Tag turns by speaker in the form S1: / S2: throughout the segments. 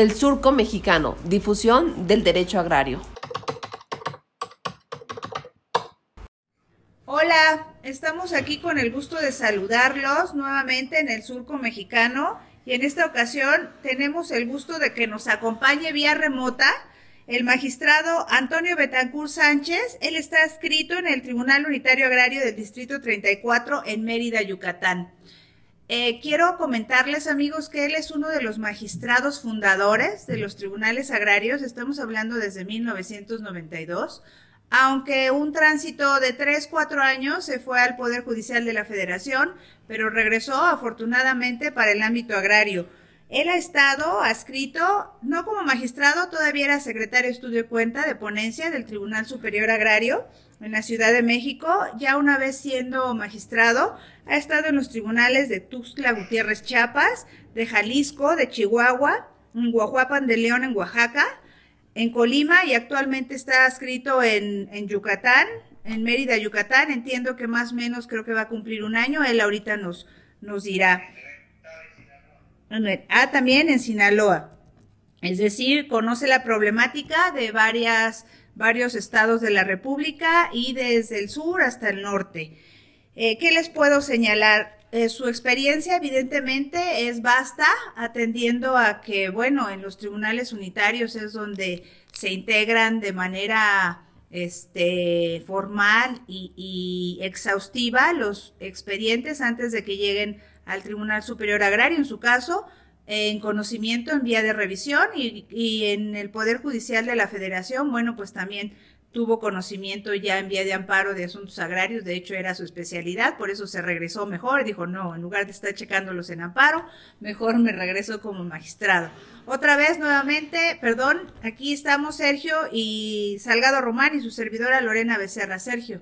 S1: El Surco Mexicano, difusión del derecho agrario.
S2: Hola, estamos aquí con el gusto de saludarlos nuevamente en el Surco Mexicano y en esta ocasión tenemos el gusto de que nos acompañe vía remota el magistrado Antonio Betancourt Sánchez. Él está escrito en el Tribunal Unitario Agrario del Distrito 34 en Mérida, Yucatán. Eh, quiero comentarles, amigos, que él es uno de los magistrados fundadores de los tribunales agrarios. Estamos hablando desde 1992. Aunque un tránsito de 3, 4 años se fue al Poder Judicial de la Federación, pero regresó afortunadamente para el ámbito agrario. Él ha estado adscrito, no como magistrado, todavía era secretario de estudio y cuenta de ponencia del Tribunal Superior Agrario en la Ciudad de México. Ya una vez siendo magistrado, ha estado en los tribunales de Tuxtla Gutiérrez, Chiapas, de Jalisco, de Chihuahua, en Guajuapan de León, en Oaxaca, en Colima y actualmente está adscrito en, en Yucatán, en Mérida, Yucatán. Entiendo que más o menos creo que va a cumplir un año. Él ahorita nos, nos dirá. Ah, también en Sinaloa. Es decir, conoce la problemática de varias, varios estados de la República y desde el sur hasta el norte. Eh, ¿Qué les puedo señalar? Eh, su experiencia evidentemente es vasta, atendiendo a que, bueno, en los tribunales unitarios es donde se integran de manera este, formal y, y exhaustiva los expedientes antes de que lleguen al Tribunal Superior Agrario, en su caso, en conocimiento en vía de revisión y, y, en el Poder Judicial de la Federación, bueno, pues también tuvo conocimiento ya en vía de amparo de asuntos agrarios, de hecho era su especialidad, por eso se regresó mejor, dijo, no, en lugar de estar checándolos en amparo, mejor me regreso como magistrado. Otra vez, nuevamente, perdón, aquí estamos Sergio y Salgado Román y su servidora Lorena Becerra. Sergio.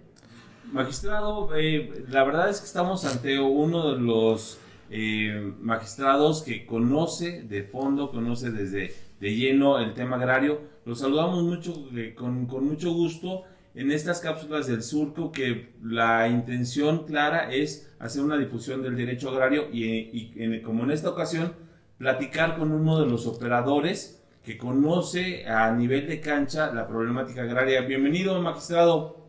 S3: Magistrado, eh, la verdad es que estamos ante uno de los eh, magistrados que conoce de fondo, conoce desde de lleno el tema agrario. Los saludamos mucho, eh, con, con, mucho gusto en estas cápsulas del surco que la intención clara es hacer una difusión del derecho agrario y, como en esta ocasión platicar con uno de los operadores que conoce a nivel de cancha la problemática agraria. Bienvenido, magistrado.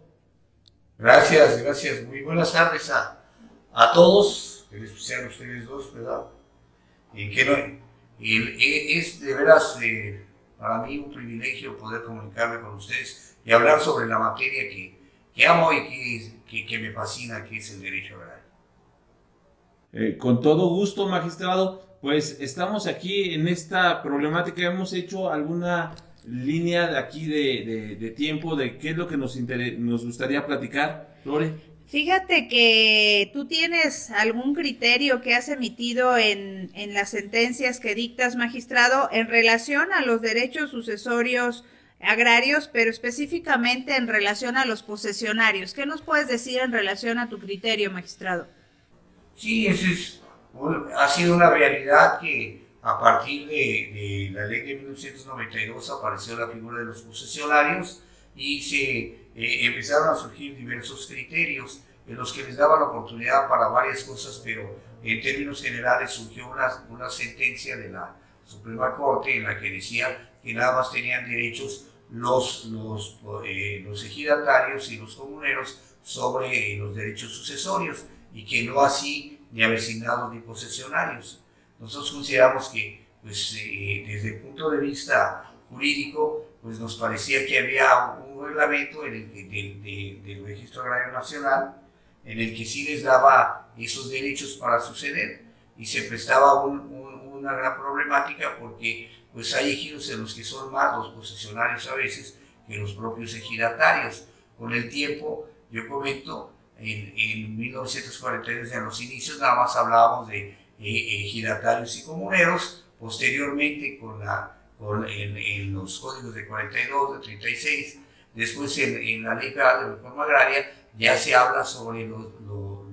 S4: Gracias, gracias. Muy buenas tardes a, a todos, en especial a ustedes dos, ¿verdad? Y, que no, y es de veras eh, para mí un privilegio poder comunicarme con ustedes y hablar sobre la materia que, que amo y que, que, que, me fascina, que es el derecho agrario.
S3: Eh, con todo gusto, magistrado. Pues estamos aquí en esta problemática. Hemos hecho alguna línea de aquí de, de, de, tiempo de qué es lo que nos, nos gustaría platicar, Lore.
S2: Fíjate que tú tienes algún criterio que has emitido en, en, las sentencias que dictas, magistrado, en relación a los derechos sucesorios agrarios, pero específicamente en relación a los posesionarios. ¿Qué nos puedes decir en relación a tu criterio, magistrado?
S4: Sí, eso es, ha sido una realidad que a partir de, de, la ley de 1992 apareció la figura de los posesionarios y se eh, empezaron a surgir diversos criterios en los que les daban la oportunidad para varias cosas, pero en términos generales surgió una, una sentencia de la Suprema Corte en la que decía que nada más tenían derechos los, los, eh, los ejidatarios y los comuneros sobre eh, los derechos sucesorios y que no así ni avecindados ni posesionarios. Nosotros consideramos que, pues, eh, desde el punto de vista jurídico, pues nos parecía que había un reglamento en el del, de, del Registro Agrario Nacional en el que sí les daba esos derechos para suceder y se prestaba un, un, una gran problemática porque pues hay ejidos en los que son más los posesionarios a veces que los propios ejidatarios. Con el tiempo, yo comento, en, en 1942, en los inicios, nada más hablábamos de eh, ejidatarios y comuneros, posteriormente con la, en, en, los códigos de 42, de 36, después en, en la ley de reforma agraria ya se habla sobre lo, lo,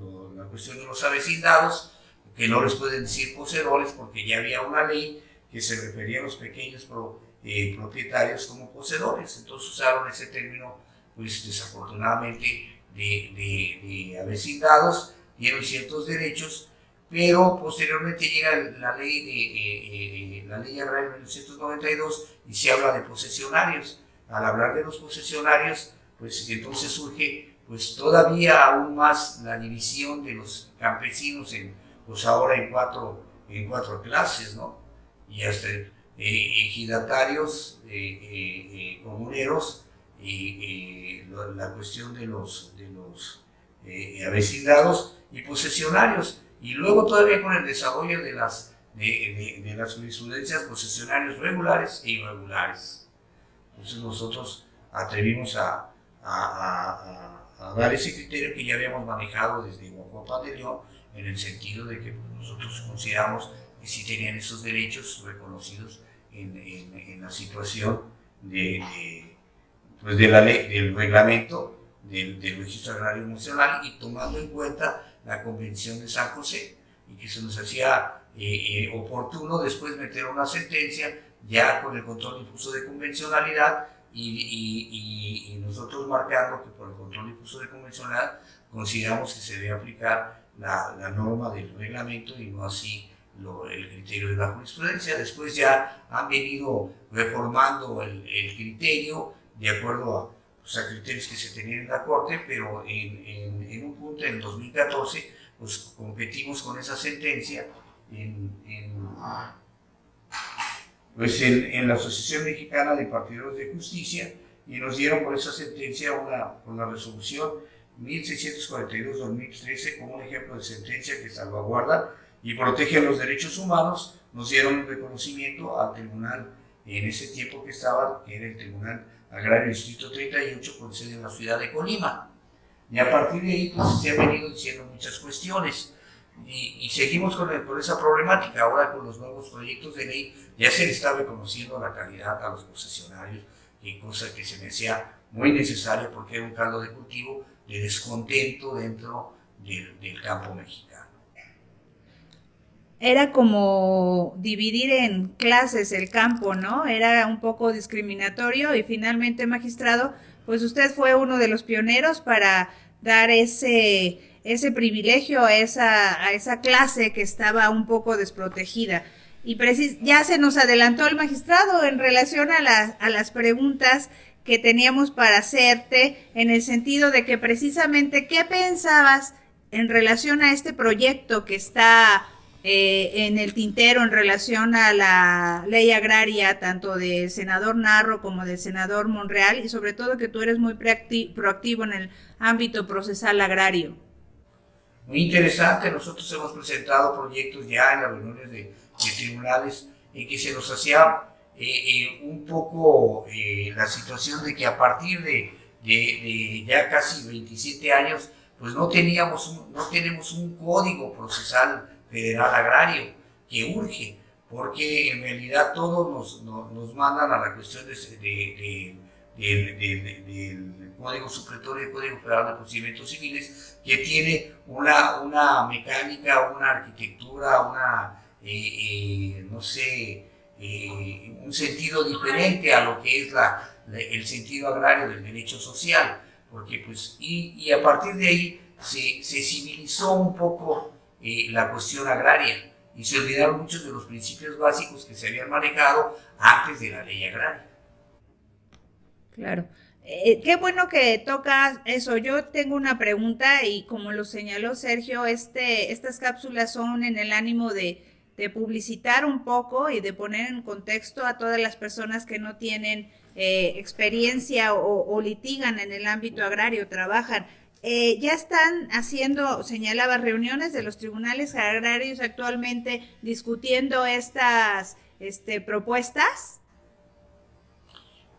S4: lo, la cuestión de los avecindados, que no les pueden decir poseedores porque ya había una ley que se refería a los pequeños pro, eh, propietarios como poseedores. Entonces usaron ese término, pues desafortunadamente, de, de, de avecindados, dieron ciertos derechos pero posteriormente llega la ley de eh, eh, la ley agraria de 1992 y se habla de posesionarios. Al hablar de los posesionarios, pues entonces surge pues todavía aún más la división de los campesinos en pues ahora en cuatro en cuatro clases, ¿no? Y hasta ejidatarios, comuneros, y la cuestión de los, de los avecindados y posesionarios y luego todavía con el desarrollo de las, de, de, las jurisprudencias posesionarios regulares e irregulares. Entonces nosotros atrevimos a, a, a, dar ese criterio que ya habíamos manejado desde Guajuapan de León, en el sentido de que nosotros consideramos que sí tenían esos derechos reconocidos en, en, en la situación de, pues de la ley, del reglamento del, del registro agrario nacional y tomando en cuenta la Convención de San José y que se nos hacía eh, eh, oportuno después meter una sentencia ya con el control difuso de convencionalidad y, y, nosotros marcando que por el control difuso de convencionalidad consideramos que se debe aplicar la, la norma del reglamento y no así lo, el criterio de la jurisprudencia. Después ya han venido reformando el, el criterio de acuerdo a pues, a criterios que se tenían en la Corte, pero en, en, en un punto, en 2014, pues competimos con esa sentencia en, pues en, la Asociación Mexicana de Partidos de Justicia y nos dieron por esa sentencia una, una resolución 1642-2013 como un ejemplo de sentencia que salvaguarda y protege los derechos humanos. Nos dieron un reconocimiento al tribunal en ese tiempo que estaba, que era el Tribunal Agrario Distrito 38 con sede en la ciudad de Colima. Y a partir de ahí pues, se han venido diciendo muchas cuestiones. Y, seguimos con, esa problemática. Ahora con los nuevos proyectos de ley ya se le está reconociendo la calidad a los posesionarios, cosa que se me hacía muy necesaria porque era un caldo de cultivo de descontento dentro del campo mexicano
S2: era como dividir en clases el campo, ¿no? Era un poco discriminatorio y finalmente, magistrado, pues usted fue uno de los pioneros para dar ese, ese privilegio a esa, a esa clase que estaba un poco desprotegida. Y ya se nos adelantó el magistrado en relación a, a las preguntas que teníamos para hacerte, en el sentido de que precisamente, ¿qué pensabas en relación a este proyecto que está eh, en el tintero en relación a la ley agraria, tanto del senador Narro como del senador Monreal, y sobre todo que tú eres muy proactivo en el ámbito procesal agrario.
S4: Muy interesante, nosotros hemos presentado proyectos ya en las reuniones de, tribunales en que se nos hacía eh, eh, un poco la situación de que a partir de, de, ya casi 27 años, pues no teníamos no tenemos un código procesal federal agrario que urge, porque en realidad todos nos, nos, mandan a la cuestión de, de, del Código Supletorio y Código Federal de Procedimientos Civiles, que tiene una, una mecánica, una arquitectura, una, eh, eh, no sé, eh, un sentido diferente a lo que es la, el sentido agrario del derecho social, porque pues, y, y a partir de ahí se, se civilizó un poco la cuestión agraria y se olvidaron muchos de los principios básicos que se habían manejado antes de la ley agraria.
S2: Claro. Eh, qué bueno que tocas eso. Yo tengo una pregunta y como lo señaló Sergio, este, estas cápsulas son en el ánimo de, publicitar un poco y de poner en contexto a todas las personas que no tienen eh, experiencia o, litigan en el ámbito agrario, trabajan. Eh, ya están haciendo, señalaba, reuniones de los tribunales agrarios actualmente discutiendo estas este, propuestas.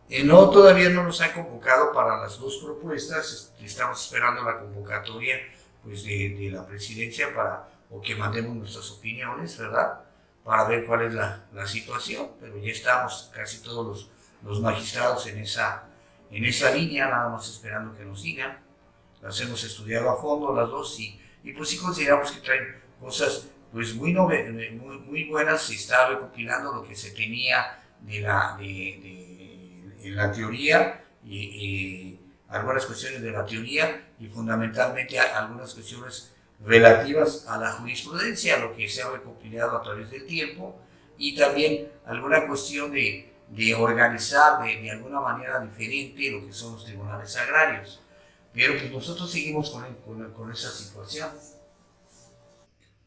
S4: Eh, no, todavía no nos han convocado para las dos propuestas. Estamos esperando la convocatoria pues, de, la presidencia para o que mandemos nuestras opiniones, ¿verdad? Para ver cuál es la, la situación. Pero ya estamos casi todos los, los magistrados en esa, en esa línea, nada más esperando que nos digan las hemos estudiado a fondo las dos y, y pues sí consideramos que traen cosas pues muy, muy, muy buenas, se está recopilando lo que se tenía de la, de, de, la teoría y, algunas cuestiones de la teoría y fundamentalmente algunas cuestiones relativas a la jurisprudencia, lo que se ha recopilado a través del tiempo, y también alguna cuestión de, de organizar de, de, alguna manera diferente lo que son los tribunales agrarios. Pero pues nosotros seguimos con, con, esa situación.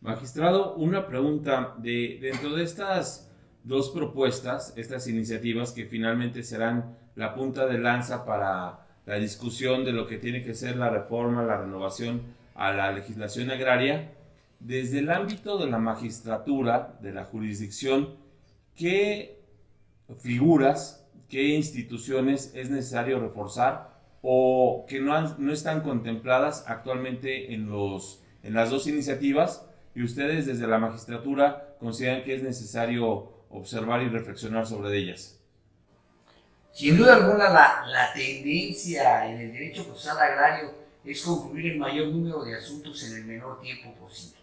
S3: Magistrado, una pregunta. De, dentro de estas dos propuestas, estas iniciativas que finalmente serán la punta de lanza para la discusión de lo que tiene que ser la reforma, la renovación a la legislación agraria, desde el ámbito de la magistratura, de la jurisdicción, ¿qué figuras, qué instituciones es necesario reforzar o que no, no están contempladas actualmente en, los, en las dos iniciativas y ustedes desde la magistratura consideran que es necesario observar y reflexionar sobre ellas?
S4: Sin duda alguna, la, la tendencia en el derecho procesal agrario es concluir el mayor número de asuntos en el menor tiempo posible,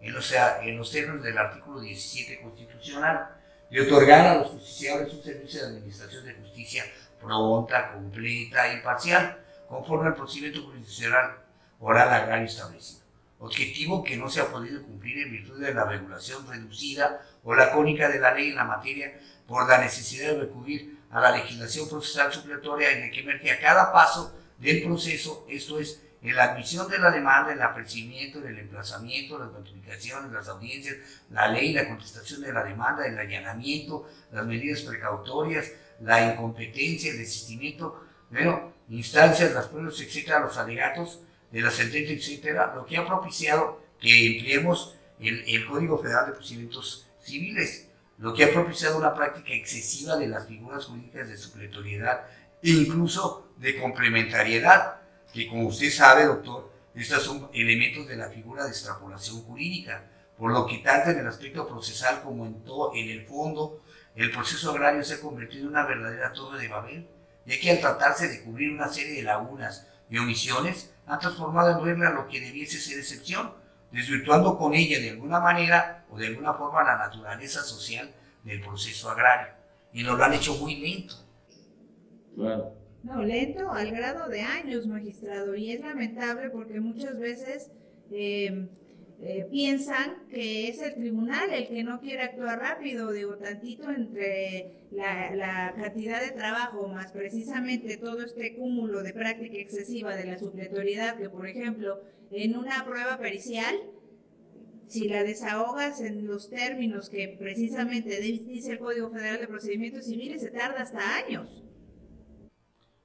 S4: en los, en los términos del artículo 17 constitucional, de otorgar a los justiciables un servicio de administración de justicia pronta, completa e imparcial, conforme al procedimiento jurisdiccional oral agrario establecido. Objetivo que no se ha podido cumplir en virtud de la regulación reducida o lacónica de la ley en la materia por la necesidad de recurrir a la legislación procesal supletoria en la que emerge a cada paso del proceso, esto es, en la admisión de la demanda, el apercibimiento, en el emplazamiento, las notificaciones, las audiencias, la ley, la contestación de la demanda, el allanamiento, las medidas precautorias, la incompetencia, el desistimiento, bueno, instancias, las pruebas, etcétera, los alegatos de la sentencia, etcétera, lo que ha propiciado que empleemos el, Código Federal de Procedimientos Civiles, lo que ha propiciado una práctica excesiva de las figuras jurídicas de supletoriedad e incluso de complementariedad, que como usted sabe, doctor, estos son elementos de la figura de extrapolación jurídica, por lo que tanto en el aspecto procesal como en, todo, en el fondo, el proceso agrario se ha convertido en una verdadera torre de Babel, ya que al tratarse de cubrir una serie de lagunas y omisiones, ha transformado en regla lo que debiese ser excepción, desvirtuando con ella de alguna manera o de alguna forma la naturaleza social del proceso agrario. Y nos lo han hecho muy lento.
S3: Claro.
S2: No, lento al grado de años, magistrado, y es lamentable porque muchas veces eh, eh, piensan que es el tribunal el que no quiere actuar rápido, digo, tantito entre la, la, cantidad de trabajo más precisamente todo este cúmulo de práctica excesiva de la supletoriedad, que por ejemplo, en una prueba pericial, si la desahogas en los términos que precisamente dice el Código Federal de Procedimientos Civiles, se tarda hasta años.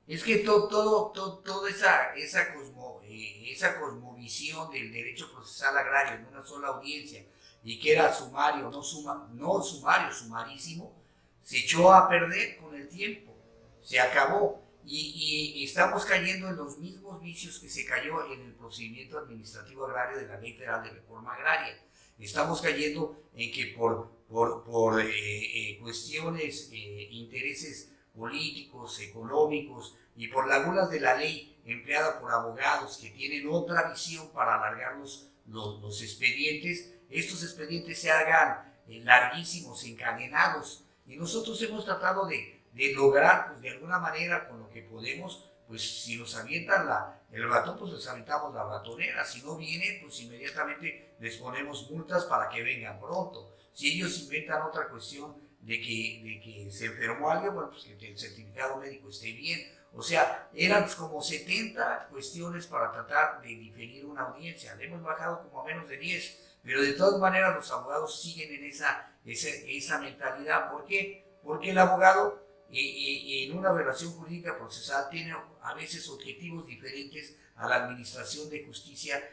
S4: Es que todo, todo, todo, toda esa, esa, cosmo, eh, esa cosmovisión del derecho procesal agrario en una sola audiencia y que era sumario, no, suma, no sumario, sumarísimo, se echó a perder con el tiempo, se acabó. Y, y, estamos cayendo en los mismos vicios que se cayó en el procedimiento administrativo agrario de la Ley Federal de Reforma Agraria. Estamos cayendo en que por, por, por eh, eh, cuestiones, eh, intereses políticos, económicos y por lagunas de la ley empleada por abogados que tienen otra visión para alargar los, los, expedientes, estos expedientes se hagan eh, larguísimos, encadenados. Y nosotros hemos tratado de, de lograr, pues de alguna manera, con lo que podemos, pues si nos avientan la, el ratón, pues les aventamos la ratonera. Si no viene, pues inmediatamente les ponemos multas para que vengan pronto. Si ellos inventan otra cuestión de que, de que se enfermó alguien, bueno, pues que el certificado médico esté bien. O sea, eran como 70 cuestiones para tratar de diferir una audiencia. Le hemos bajado como a menos de 10, pero de todas maneras los abogados siguen en esa, esa, esa mentalidad. ¿Por qué? Porque el abogado eh, eh, en una relación jurídica procesal tiene a veces objetivos diferentes a la administración de justicia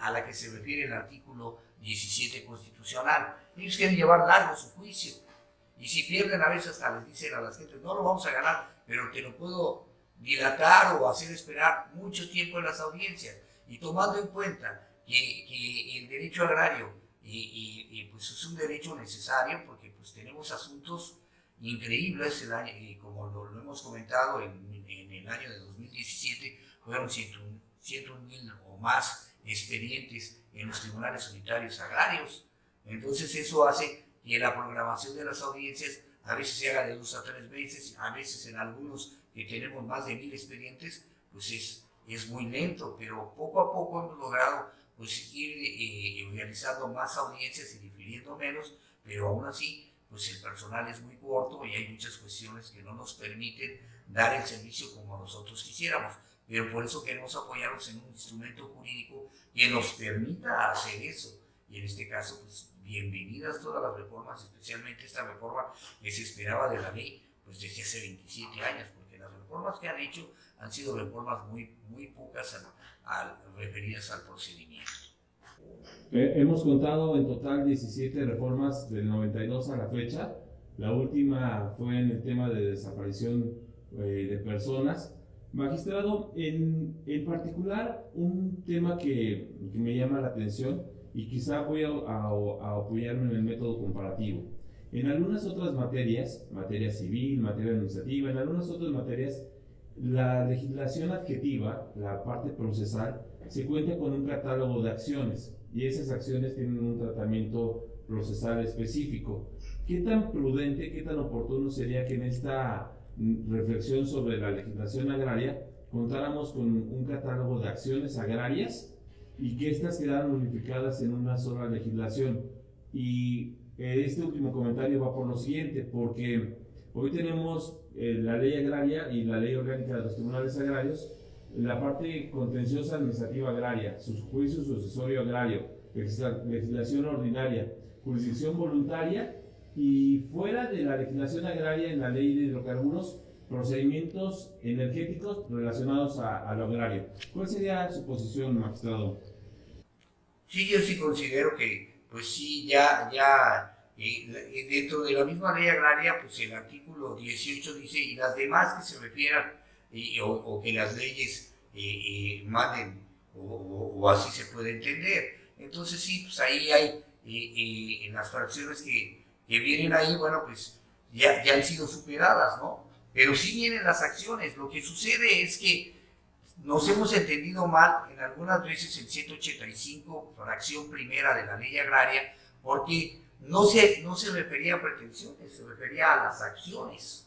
S4: a la que se refiere el artículo 17 constitucional. Ellos quieren llevar largo su juicio y si pierden a veces hasta les dicen a las gentes, no lo vamos a ganar, pero te lo puedo dilatar o hacer esperar mucho tiempo en las audiencias. Y tomando en cuenta que, que el derecho agrario y, y, y, pues es un derecho necesario porque pues tenemos asuntos increíbles, el año, y como lo, lo, hemos comentado en, en, el año de 2017, fueron 101 mil o más expedientes en los tribunales unitarios agrarios. Entonces eso hace y en la programación de las audiencias a veces se haga de dos a tres veces, a veces en algunos que tenemos más de mil expedientes, pues es, es muy lento, pero poco a poco hemos logrado pues ir eh, realizando más audiencias y difiriendo menos, pero aún así, pues el personal es muy corto y hay muchas cuestiones que no nos permiten dar el servicio como nosotros quisiéramos. Pero por eso queremos apoyarnos en un instrumento jurídico que nos permita hacer eso. Y en este caso, pues bienvenidas todas las reformas, especialmente esta reforma que se esperaba de la ley, pues desde hace 27 años, porque las reformas que han hecho han sido reformas muy, muy pocas al, referidas al procedimiento.
S3: Eh, hemos contado en total 17 reformas del 92 a la fecha. La última fue en el tema de desaparición eh, de personas. Magistrado, en, en, particular, un tema que, que me llama la atención y quizá voy a, apoyarme en el método comparativo. En algunas otras materias, materia civil, materia administrativa, en algunas otras materias, la legislación adjetiva, la parte procesal, se cuenta con un catálogo de acciones y esas acciones tienen un tratamiento procesal específico. ¿Qué tan prudente, qué tan oportuno sería que en esta reflexión sobre la legislación agraria contáramos con un catálogo de acciones agrarias y que éstas quedaran unificadas en una sola legislación. Y eh, este último comentario va por lo siguiente, porque hoy tenemos eh, la ley agraria y la ley orgánica de los tribunales agrarios, la parte contenciosa administrativa agraria, sus juicios sucesorio agrario, legislación ordinaria, jurisdicción voluntaria y fuera de la legislación agraria en la ley de hidrocarburos, procedimientos energéticos relacionados a, a, lo agrario. ¿Cuál sería su posición, magistrado?
S4: Sí, yo sí considero que, pues sí, ya, ya eh, dentro de la misma ley agraria, pues el artículo 18 dice, y las demás que se refieran, o, que las leyes eh, eh manden, o, así se puede entender. Entonces sí, pues ahí hay, eh, en las fracciones que, que, vienen ahí, bueno, pues ya, ya han sido superadas, ¿no? Pero sí vienen las acciones. Lo que sucede es que nos hemos entendido mal en algunas veces el 185, fracción primera de la ley agraria, porque no se, no se refería a pretensiones, se refería a las acciones.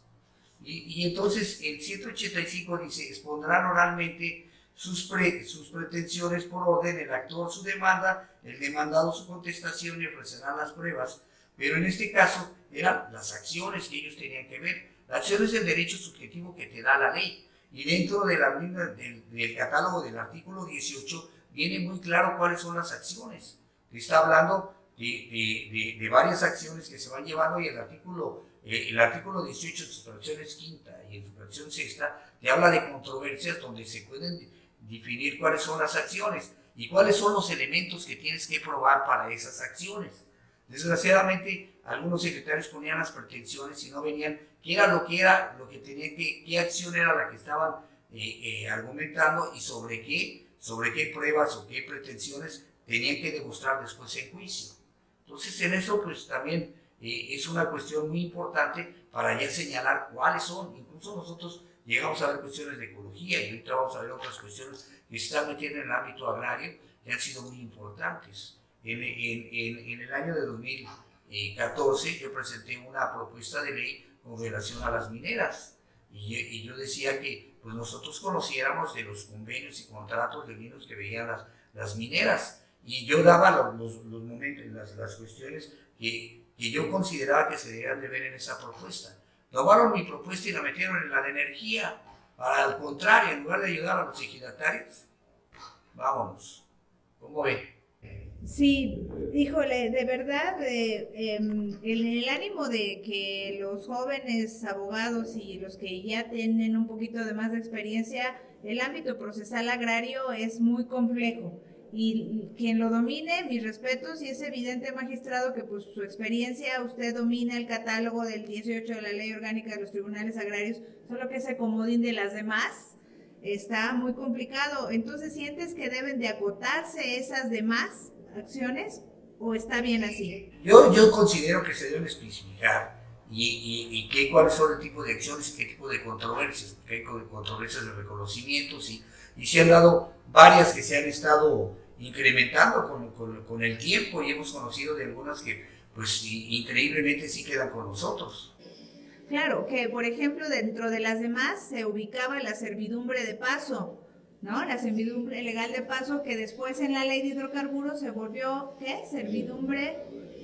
S4: Y, entonces el 185 dice, expondrán oralmente sus, sus pretensiones por orden, el actor su demanda, el demandado su contestación y ofrecerán las pruebas. Pero en este caso eran las acciones que ellos tenían que ver. La acción es el derecho subjetivo que te da la ley. Y dentro de la, del, del, catálogo del artículo 18 viene muy claro cuáles son las acciones. Está hablando de, de, de, varias acciones que se van llevando y el artículo, eh, el artículo 18 de fracciones quinta y en su fracción sexta te habla de controversias donde se pueden definir cuáles son las acciones y cuáles son los elementos que tienes que probar para esas acciones. Desgraciadamente, algunos secretarios ponían las pretensiones y no venían qué era lo que era, lo que tenía que, qué acción era la que estaban eh, eh, argumentando y sobre qué, sobre qué pruebas o qué pretensiones tenían que demostrar después en juicio. Entonces, en eso, pues también eh, es una cuestión muy importante para ya señalar cuáles son. Incluso nosotros llegamos a ver cuestiones de ecología y ahorita vamos a ver otras cuestiones que se están metiendo en el ámbito agrario que han sido muy importantes. En, en, en, en el año de 2014 yo presenté una propuesta de ley con relación a las mineras. Y, yo decía que pues nosotros conociéramos de los convenios y contratos de vinos que veían las, las mineras. Y yo daba los, los, momentos, las, las cuestiones que, que, yo consideraba que se debían de ver en esa propuesta. Tomaron mi propuesta y la metieron en la de energía. Al contrario, en lugar de ayudar a los ejidatarios, vámonos. ¿Cómo ven?
S2: Sí, híjole, de verdad, eh, en el ánimo de que los jóvenes abogados y los que ya tienen un poquito de más experiencia, el ámbito procesal agrario es muy complejo. Y quien lo domine, mis respetos, y es evidente, magistrado, que pues su experiencia, usted domina el catálogo del 18 de la Ley Orgánica de los Tribunales Agrarios, solo que ese comodín de las demás está muy complicado. Entonces, ¿sientes que deben de acotarse esas demás acciones o está bien así?
S4: Yo, yo considero que se deben especificar y, y, qué, cuáles son el tipo de acciones y qué tipo de controversias, qué controversias de reconocimientos y, y se han dado varias que se han estado incrementando con, con, con, el tiempo y hemos conocido de algunas que pues increíblemente sí quedan con nosotros.
S2: Claro, que por ejemplo dentro de las demás se ubicaba la servidumbre de paso, ¿no? La servidumbre legal de paso que después en la ley de hidrocarburos se volvió, ¿qué? Servidumbre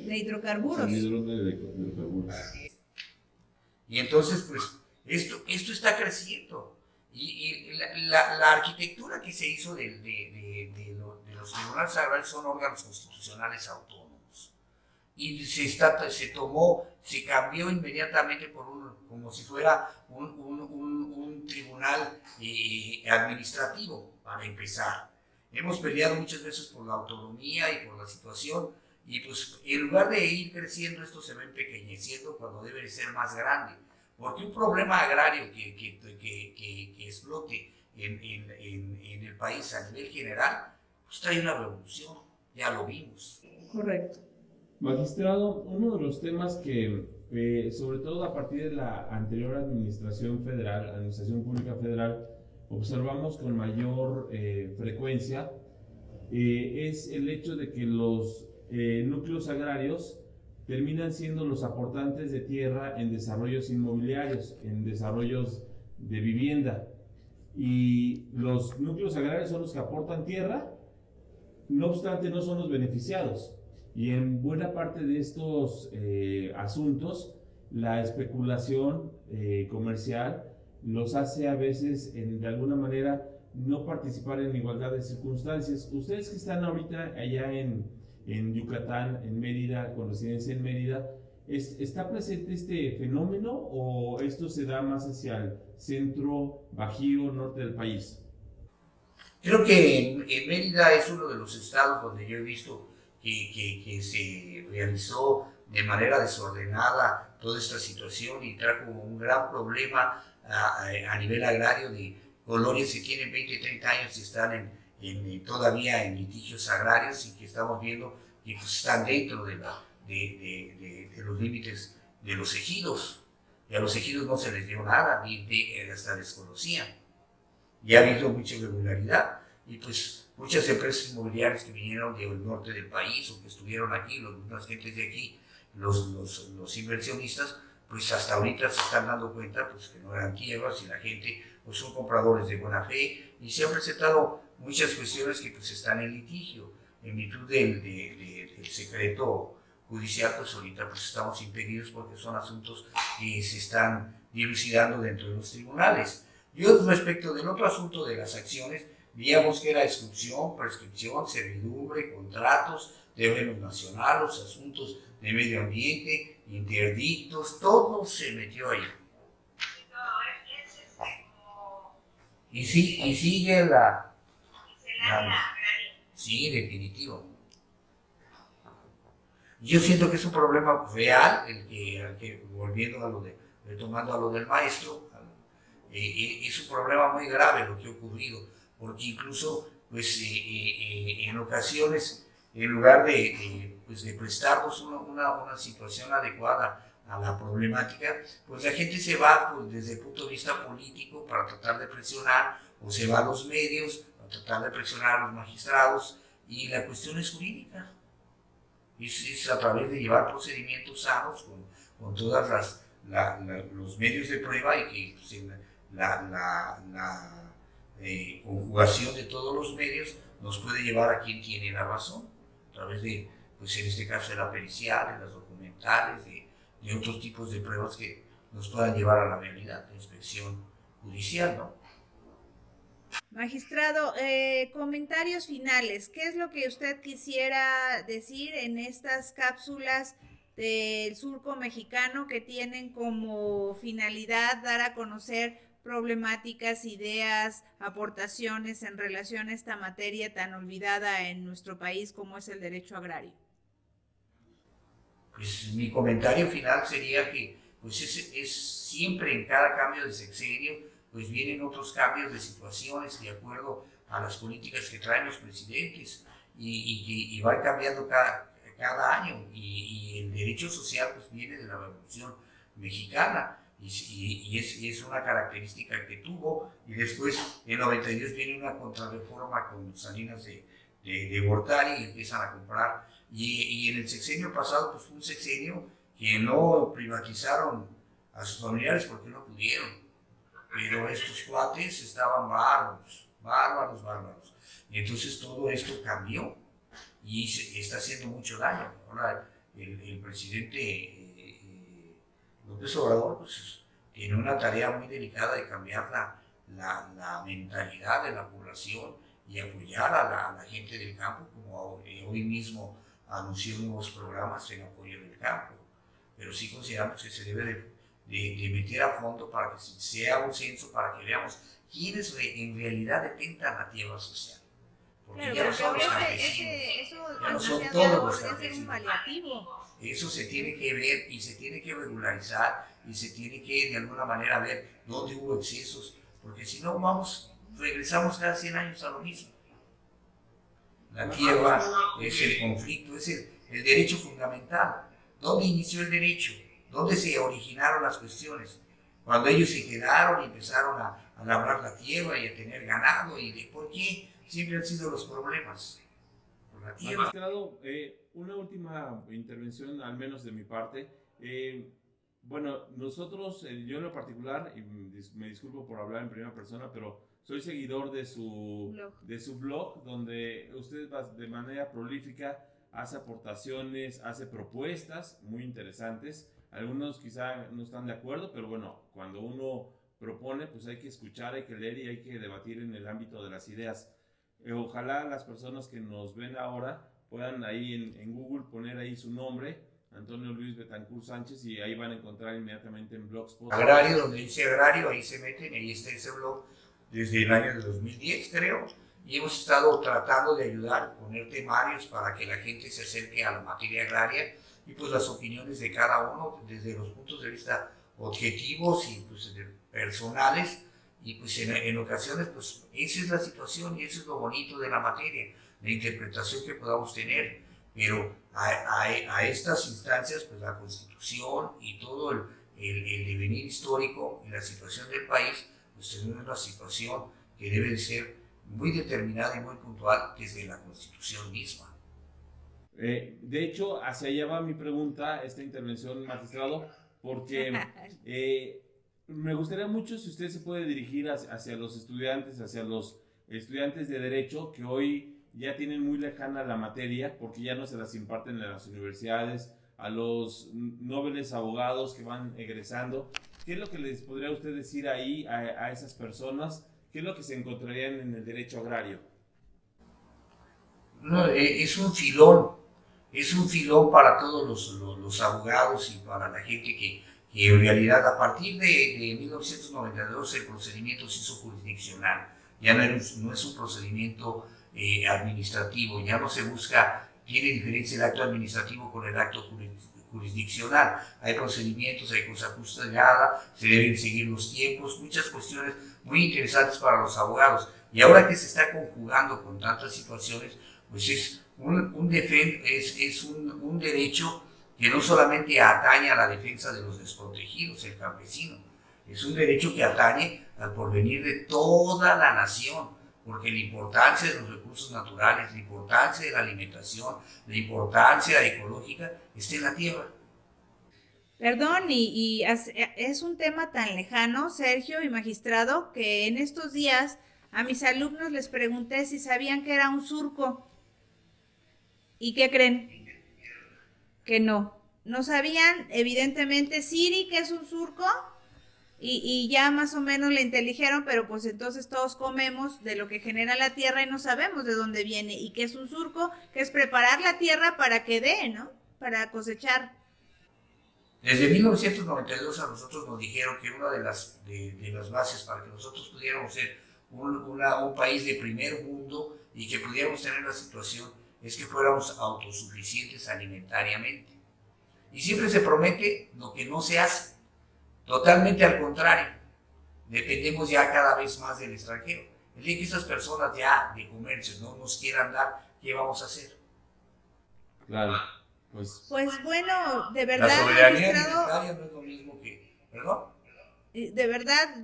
S2: de hidrocarburos.
S3: Servidumbre de hidrocarburos.
S4: Y entonces, pues, esto, esto está creciendo. Y, la, arquitectura que se hizo de, de, de, los tribunales agrarios son órganos constitucionales autónomos. Y se, está, se tomó, se cambió inmediatamente por un, como si fuera un, un, un tribunal eh, administrativo, para empezar. Hemos peleado muchas veces por la autonomía y por la situación, y pues en lugar de ir creciendo, esto se va empequeñeciendo cuando debe ser más grande porque un problema agrario que, que, que, que explote en, en, en, el país a nivel general, pues trae una revolución, ya lo vimos.
S2: Correcto.
S3: Magistrado, uno de los temas que, eh, sobre todo a partir de la anterior administración federal, administración pública federal, observamos con mayor eh, frecuencia, eh, es el hecho de que los núcleos agrarios terminan siendo los aportantes de tierra en desarrollos inmobiliarios, en desarrollos de vivienda. Y los núcleos agrarios son los que aportan tierra, no obstante no son los beneficiados. Y en buena parte de estos eh, asuntos, la especulación eh, comercial los hace a veces, en, de alguna manera, no participar en igualdad de circunstancias. Ustedes que están ahorita allá en, en Yucatán, en Mérida, con residencia en Mérida, ¿está presente este fenómeno o esto se da más hacia el centro, bajío, norte del país?
S4: Creo que en, Mérida es uno de los estados donde yo he visto que, que, se realizó de manera desordenada toda esta situación y trajo un gran problema a, a nivel agrario de colonias que tienen 20, 30 años y están en, en, todavía en litigios agrarios y que estamos viendo que pues, están dentro de, la, de, de, los límites de los ejidos. Y a los ejidos no se les dio nada, ni hasta desconocían. Y ha habido mucha irregularidad. Y pues muchas empresas inmobiliarias que vinieron del norte del país o que estuvieron aquí, los, las gentes de aquí, los, los, los, inversionistas, pues hasta ahorita se están dando cuenta pues, que no eran tierras y la gente pues, son compradores de buena fe y se han presentado muchas cuestiones que pues están en litigio, en virtud del, secreto judicial, pues ahorita pues estamos impedidos porque son asuntos que se están dilucidando dentro de los tribunales. Yo respecto del otro asunto de las acciones, veíamos que era exclusión, prescripción, servidumbre, contratos, deberes nacionales, asuntos de medio ambiente, interdictos, todo se metió ahí. Y, sí, y sigue la, Sí, definitivo. Yo siento que es un problema real, el que, volviendo a lo de, retomando a lo del maestro, eh, eh, es un problema muy grave lo que ha ocurrido, porque incluso, pues, eh, en ocasiones, en lugar de, pues, de prestarnos una, una, situación adecuada a la problemática, pues la gente se va pues, desde el punto de vista político para tratar de presionar, o se va a los medios tratar de presionar a los magistrados y la cuestión es jurídica. Es, a través de llevar procedimientos sanos con, con todos los medios de prueba y que pues, la, la, eh, conjugación de todos los medios nos puede llevar a quien tiene la razón, a través de, pues en este caso de la pericial, de las documentales, de, de otros tipos de pruebas que nos puedan llevar a la realidad de inspección judicial, ¿no?
S2: Magistrado, eh, comentarios finales. ¿Qué es lo que usted quisiera decir en estas cápsulas del surco mexicano que tienen como finalidad dar a conocer problemáticas, ideas, aportaciones en relación a esta materia tan olvidada en nuestro país como es el derecho agrario?
S4: Pues mi comentario final sería que pues es, es siempre en cada cambio de sexenio pues vienen otros cambios de situaciones de acuerdo a las políticas que traen los presidentes y, y, van cambiando cada, cada año y, el derecho social pues viene de la revolución mexicana y, y es, es, una característica que tuvo y después en 92 viene una contrarreforma con Salinas de, de, de Gortari y empiezan a comprar y, en el sexenio pasado pues fue un sexenio que no privatizaron a sus familiares porque no pudieron pero estos cuates estaban bárbaros, bárbaros, bárbaros. Y entonces todo esto cambió y se, está haciendo mucho daño. Ahora el, el presidente López Obrador pues, tiene una tarea muy delicada de cambiar la, la, mentalidad de la población y apoyar a la, a la gente del campo, como hoy mismo anunció nuevos programas en apoyo del campo. Pero sí consideramos que se debe de, de, de meter a fondo para que sea un censo, para que veamos quiénes en realidad detentan la tierra social. Porque
S2: Claro,
S4: ya no
S2: porque
S4: son los
S2: ese- eso
S4: Ya no son todos los campesinos.
S2: paliativo.
S4: Eso se tiene que ver y se tiene que regularizar y se tiene que de alguna manera ver dónde hubo excesos, porque si no vamos, regresamos cada 100 años a lo mismo. La tierra es el conflicto, es el, el derecho fundamental. ¿Dónde inició el derecho? ¿Dónde se originaron las cuestiones? Cuando ellos se quedaron y empezaron a, a labrar la tierra y a tener ganado, y de por qué siempre han sido los problemas. Por la tierra.
S3: Magistrado, eh, una última intervención, al menos de mi parte. Eh, bueno, nosotros, eh, yo en lo particular, y me disculpo por hablar en primera persona, pero soy seguidor de su
S2: Blog.
S3: de su blog, donde usted va- de manera prolífica hace aportaciones, hace propuestas muy interesantes. Algunos quizá no están de acuerdo, pero bueno, cuando uno propone, pues hay que escuchar, hay que leer y hay que debatir en el ámbito de las ideas. Eh, Ojalá las personas que nos ven ahora puedan ahí en, en Google poner ahí su nombre, Antonio Luis Betancourt Sánchez, y ahí van a encontrar inmediatamente en Blogspot.
S4: agrario, donde dice agrario, ahí se meten, ahí está ese blog desde el año de 2010, creo, y hemos estado tratando de ayudar, poner temarios para que la gente se acerque a la materia agraria y pues las opiniones de cada uno desde los puntos de vista objetivos y pues personales y pues en, en ocasiones pues esa es la situación y eso es lo bonito de la materia, la interpretación que podamos tener, pero a, a- a estas instancias pues la constitución y todo el, el, el devenir histórico y la situación del país, pues es una situación que debe de ser muy determinada y muy puntual desde la constitución misma.
S3: Eh, de hecho, hacia allá va mi pregunta, esta intervención, magistrado, porque eh, me gustaría mucho si usted se puede dirigir hacia, los estudiantes, hacia los estudiantes de Derecho que hoy ya tienen muy lejana la materia, porque ya no se las imparten en las universidades, a los nobles abogados que van egresando. ¿Qué es lo que les podría usted decir ahí a, a esas personas? ¿Qué es lo que se encontrarían en el derecho agrario?
S4: No, eh, es un filón, es un filón para todos los abogados y para la gente que, que en realidad a partir de, de 1992 el procedimiento se hizo jurisdiccional, ya no, es, no es un procedimiento eh, administrativo, ya no se busca, tiene diferencia el acto administrativo con el acto juris- jurisdiccional, hay procedimientos, hay cosa custodiada, se deben seguir los tiempos, muchas cuestiones muy interesantes para los abogados. Y ahora que se está conjugando con tantas situaciones, pues es un, un, defen- es, es un, un derecho que no solamente atañe a la defensa de los desprotegidos, el campesino, es un derecho que atañe al porvenir de toda la nación, porque la importancia de los recursos naturales, la importancia de la alimentación, la importancia ecológica está en la tierra.
S2: Perdón, y, y es un tema tan lejano, Sergio y magistrado, que en estos días a mis alumnos les pregunté si sabían que era un surco. ¿Y qué creen? Que no. No sabían, evidentemente, Siri, que es un surco, y, y ya más o menos le inteligeron, pero pues entonces todos comemos de lo que genera la tierra y no sabemos de dónde viene. Y que es un surco, que es preparar la tierra para que dé, ¿no? Para cosechar.
S4: Desde 1992 a nosotros nos dijeron que una de las, de, de las bases para que nosotros pudiéramos ser un, una- un país de primer mundo y que pudiéramos tener la situación es que fuéramos autosuficientes alimentariamente. Y siempre se promete lo que no se hace. Totalmente al contrario. Dependemos ya cada vez más del extranjero. El día que estas personas ya de comercio no nos quieran dar, ¿qué vamos a hacer?
S3: Claro, pues
S2: Pues bueno, de
S4: La
S2: verdad,
S4: soberanía
S2: magistrado,
S4: alimentaria no es lo mismo que... ¿Perdón?
S2: eh, de verdad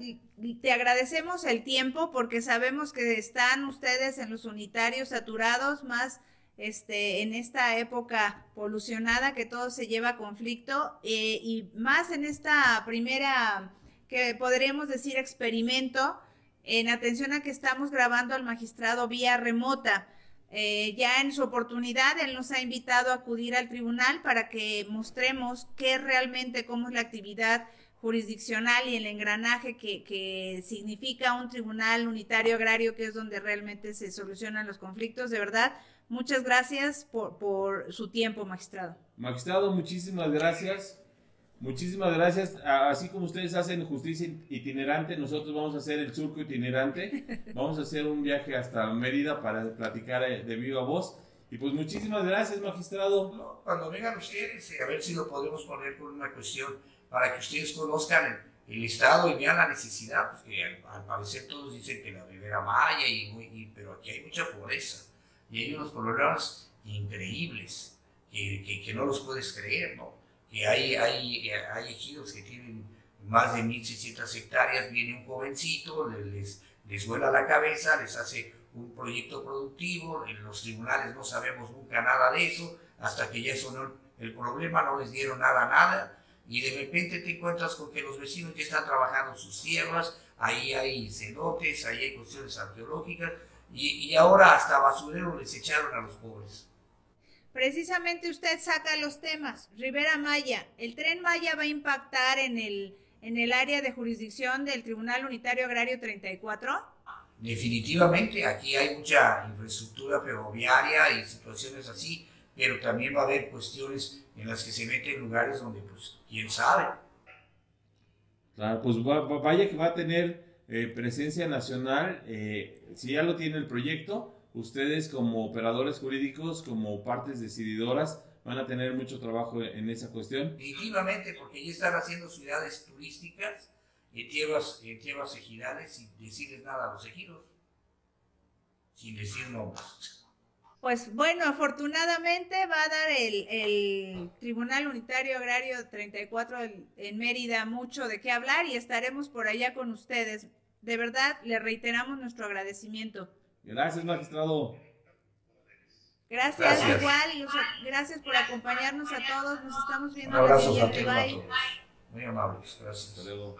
S2: te agradecemos el tiempo porque sabemos que están ustedes en los unitarios saturados más este en esta época polucionada que todo se lleva a conflicto eh, y más en esta primera que podríamos decir experimento en atención a que estamos grabando al magistrado vía remota. Eh, ya en su oportunidad, él nos ha invitado a acudir al tribunal para que mostremos qué realmente, cómo es la actividad jurisdiccional y el engranaje que, que, significa un tribunal unitario agrario, que es donde realmente se solucionan los conflictos. De verdad, muchas gracias por, por su tiempo, magistrado.
S3: Magistrado, muchísimas gracias. Muchísimas gracias. Así como ustedes hacen justicia itinerante, nosotros vamos a hacer el surco itinerante. Vamos a hacer un viaje hasta Mérida para platicar eh, de viva voz. Y pues muchísimas gracias, magistrado.
S4: cuando vengan ustedes, eh, a ver si lo podemos poner por una cuestión para que ustedes conozcan el, estado y vean la necesidad, porque al, parecer todos dicen que la Ribera Maya, y, pero aquí hay mucha pobreza y hay unos problemas increíbles que, que no los puedes creer, ¿no? que hay, hay, hay ejidos que tienen más de 1.600 hectáreas, viene un jovencito, les, les vuela la cabeza, les hace un proyecto productivo, en los tribunales no sabemos nunca nada de eso, hasta que ya sonó el problema, no les dieron nada, nada, y de repente te encuentras con que los vecinos ya están trabajando sus tierras, ahí hay cenotes, ahí hay cuestiones arqueológicas, y, y ahora hasta basurero les echaron a los pobres.
S2: Precisamente usted saca los temas. Rivera Maya, ¿el tren Maya va a impactar en el, en el área de jurisdicción del Tribunal Unitario Agrario 34?
S4: Definitivamente, aquí hay mucha infraestructura ferroviaria y situaciones así, pero también va a haber cuestiones en las que se meten lugares donde, pues, quién sabe.
S3: Claro, pues vaya que va a tener eh, presencia nacional, eh, si ya lo tiene el proyecto, ustedes como operadores jurídicos, como partes decididoras, van a tener mucho trabajo en esa cuestión.
S4: Definitivamente, porque ya están haciendo ciudades turísticas en tierras, tierras ejidales sin decirles nada a los ejidos, sin decir nombres.
S2: Pues bueno, afortunadamente va a dar el, el, Tribunal Unitario Agrario 34 en Mérida mucho de qué hablar y estaremos por allá con ustedes. De verdad, le reiteramos nuestro agradecimiento.
S3: Gracias, magistrado.
S2: Gracias, igual. Gracias por acompañarnos a todos. Nos estamos viendo
S4: Un abrazo Muy amables. Gracias.
S3: Hasta luego.